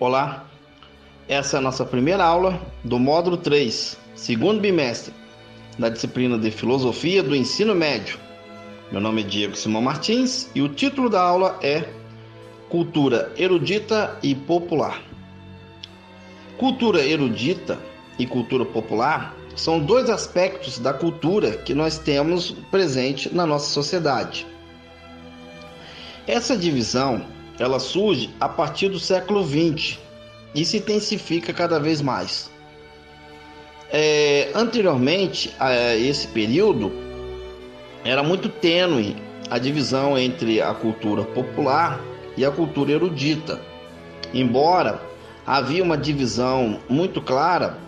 Olá, essa é a nossa primeira aula do módulo 3, segundo bimestre, da disciplina de Filosofia do Ensino Médio. Meu nome é Diego Simão Martins e o título da aula é Cultura Erudita e Popular. Cultura erudita e cultura popular são dois aspectos da cultura que nós temos presente na nossa sociedade. Essa divisão ela surge a partir do século XX e se intensifica cada vez mais. É, anteriormente a esse período, era muito tênue a divisão entre a cultura popular e a cultura erudita. Embora havia uma divisão muito clara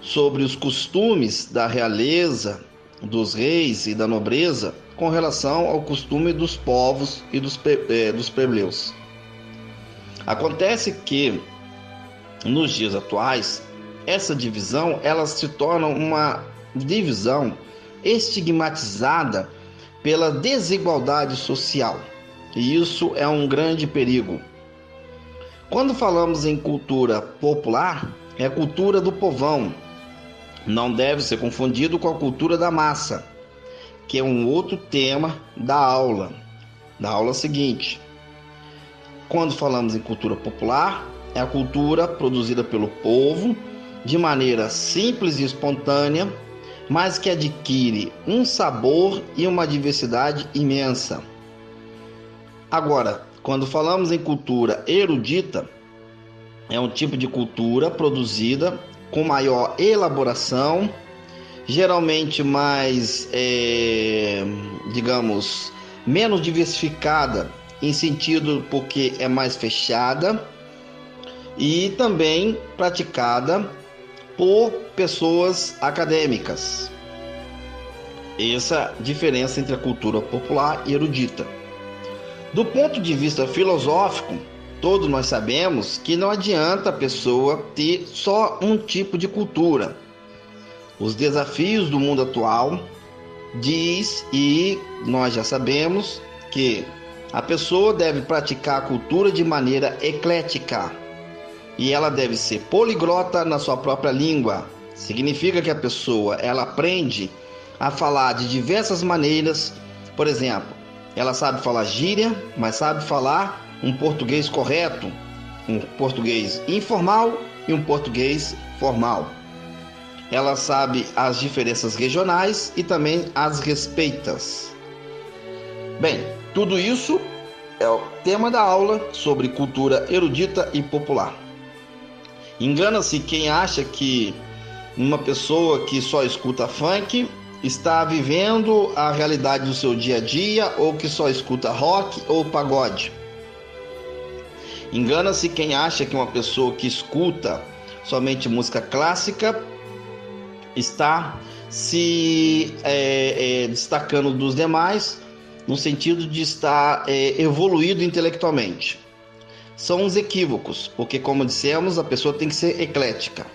sobre os costumes da realeza, dos reis e da nobreza com relação ao costume dos povos e dos, eh, dos plebeus. Acontece que nos dias atuais essa divisão ela se torna uma divisão estigmatizada pela desigualdade social. E isso é um grande perigo. Quando falamos em cultura popular, é cultura do povão. Não deve ser confundido com a cultura da massa, que é um outro tema da aula, da aula seguinte. Quando falamos em cultura popular, é a cultura produzida pelo povo de maneira simples e espontânea, mas que adquire um sabor e uma diversidade imensa. Agora, quando falamos em cultura erudita, é um tipo de cultura produzida com maior elaboração, geralmente mais, é, digamos, menos diversificada, em sentido porque é mais fechada e também praticada por pessoas acadêmicas. Essa diferença entre a cultura popular e erudita. Do ponto de vista filosófico, todos nós sabemos que não adianta a pessoa ter só um tipo de cultura. Os desafios do mundo atual diz e nós já sabemos que a pessoa deve praticar a cultura de maneira eclética e ela deve ser poliglota na sua própria língua. Significa que a pessoa ela aprende a falar de diversas maneiras. Por exemplo, ela sabe falar gíria, mas sabe falar um português correto, um português informal e um português formal. Ela sabe as diferenças regionais e também as respeitas. Bem, tudo isso é o tema da aula sobre cultura erudita e popular. Engana-se quem acha que uma pessoa que só escuta funk está vivendo a realidade do seu dia a dia ou que só escuta rock ou pagode. Engana-se quem acha que uma pessoa que escuta somente música clássica está se é, é, destacando dos demais no sentido de estar é, evoluído intelectualmente são uns equívocos, porque, como dissemos, a pessoa tem que ser eclética.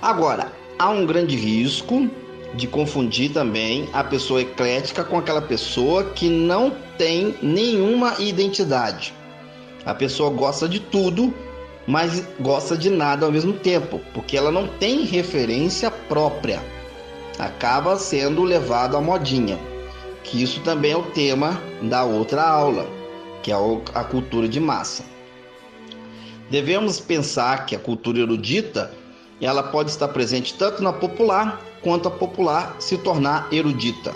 Agora, há um grande risco de confundir também a pessoa eclética com aquela pessoa que não tem nenhuma identidade. A pessoa gosta de tudo, mas gosta de nada ao mesmo tempo, porque ela não tem referência própria. Acaba sendo levado à modinha, que isso também é o tema da outra aula, que é a cultura de massa. Devemos pensar que a cultura erudita ela pode estar presente tanto na popular quanto a popular se tornar erudita.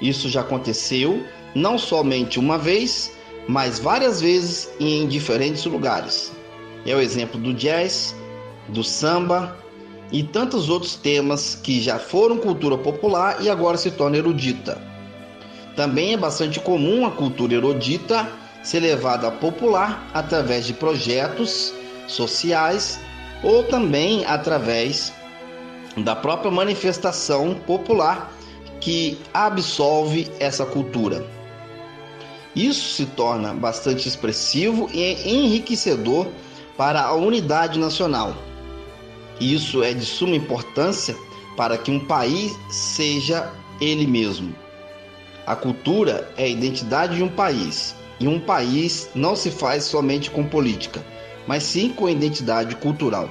Isso já aconteceu não somente uma vez, mas várias vezes e em diferentes lugares. É o exemplo do jazz, do samba e tantos outros temas que já foram cultura popular e agora se torna erudita. Também é bastante comum a cultura erudita ser levada a popular através de projetos sociais ou também através da própria manifestação popular que absolve essa cultura. Isso se torna bastante expressivo e enriquecedor para a unidade nacional. Isso é de suma importância para que um país seja ele mesmo. A cultura é a identidade de um país, e um país não se faz somente com política, mas sim com identidade cultural.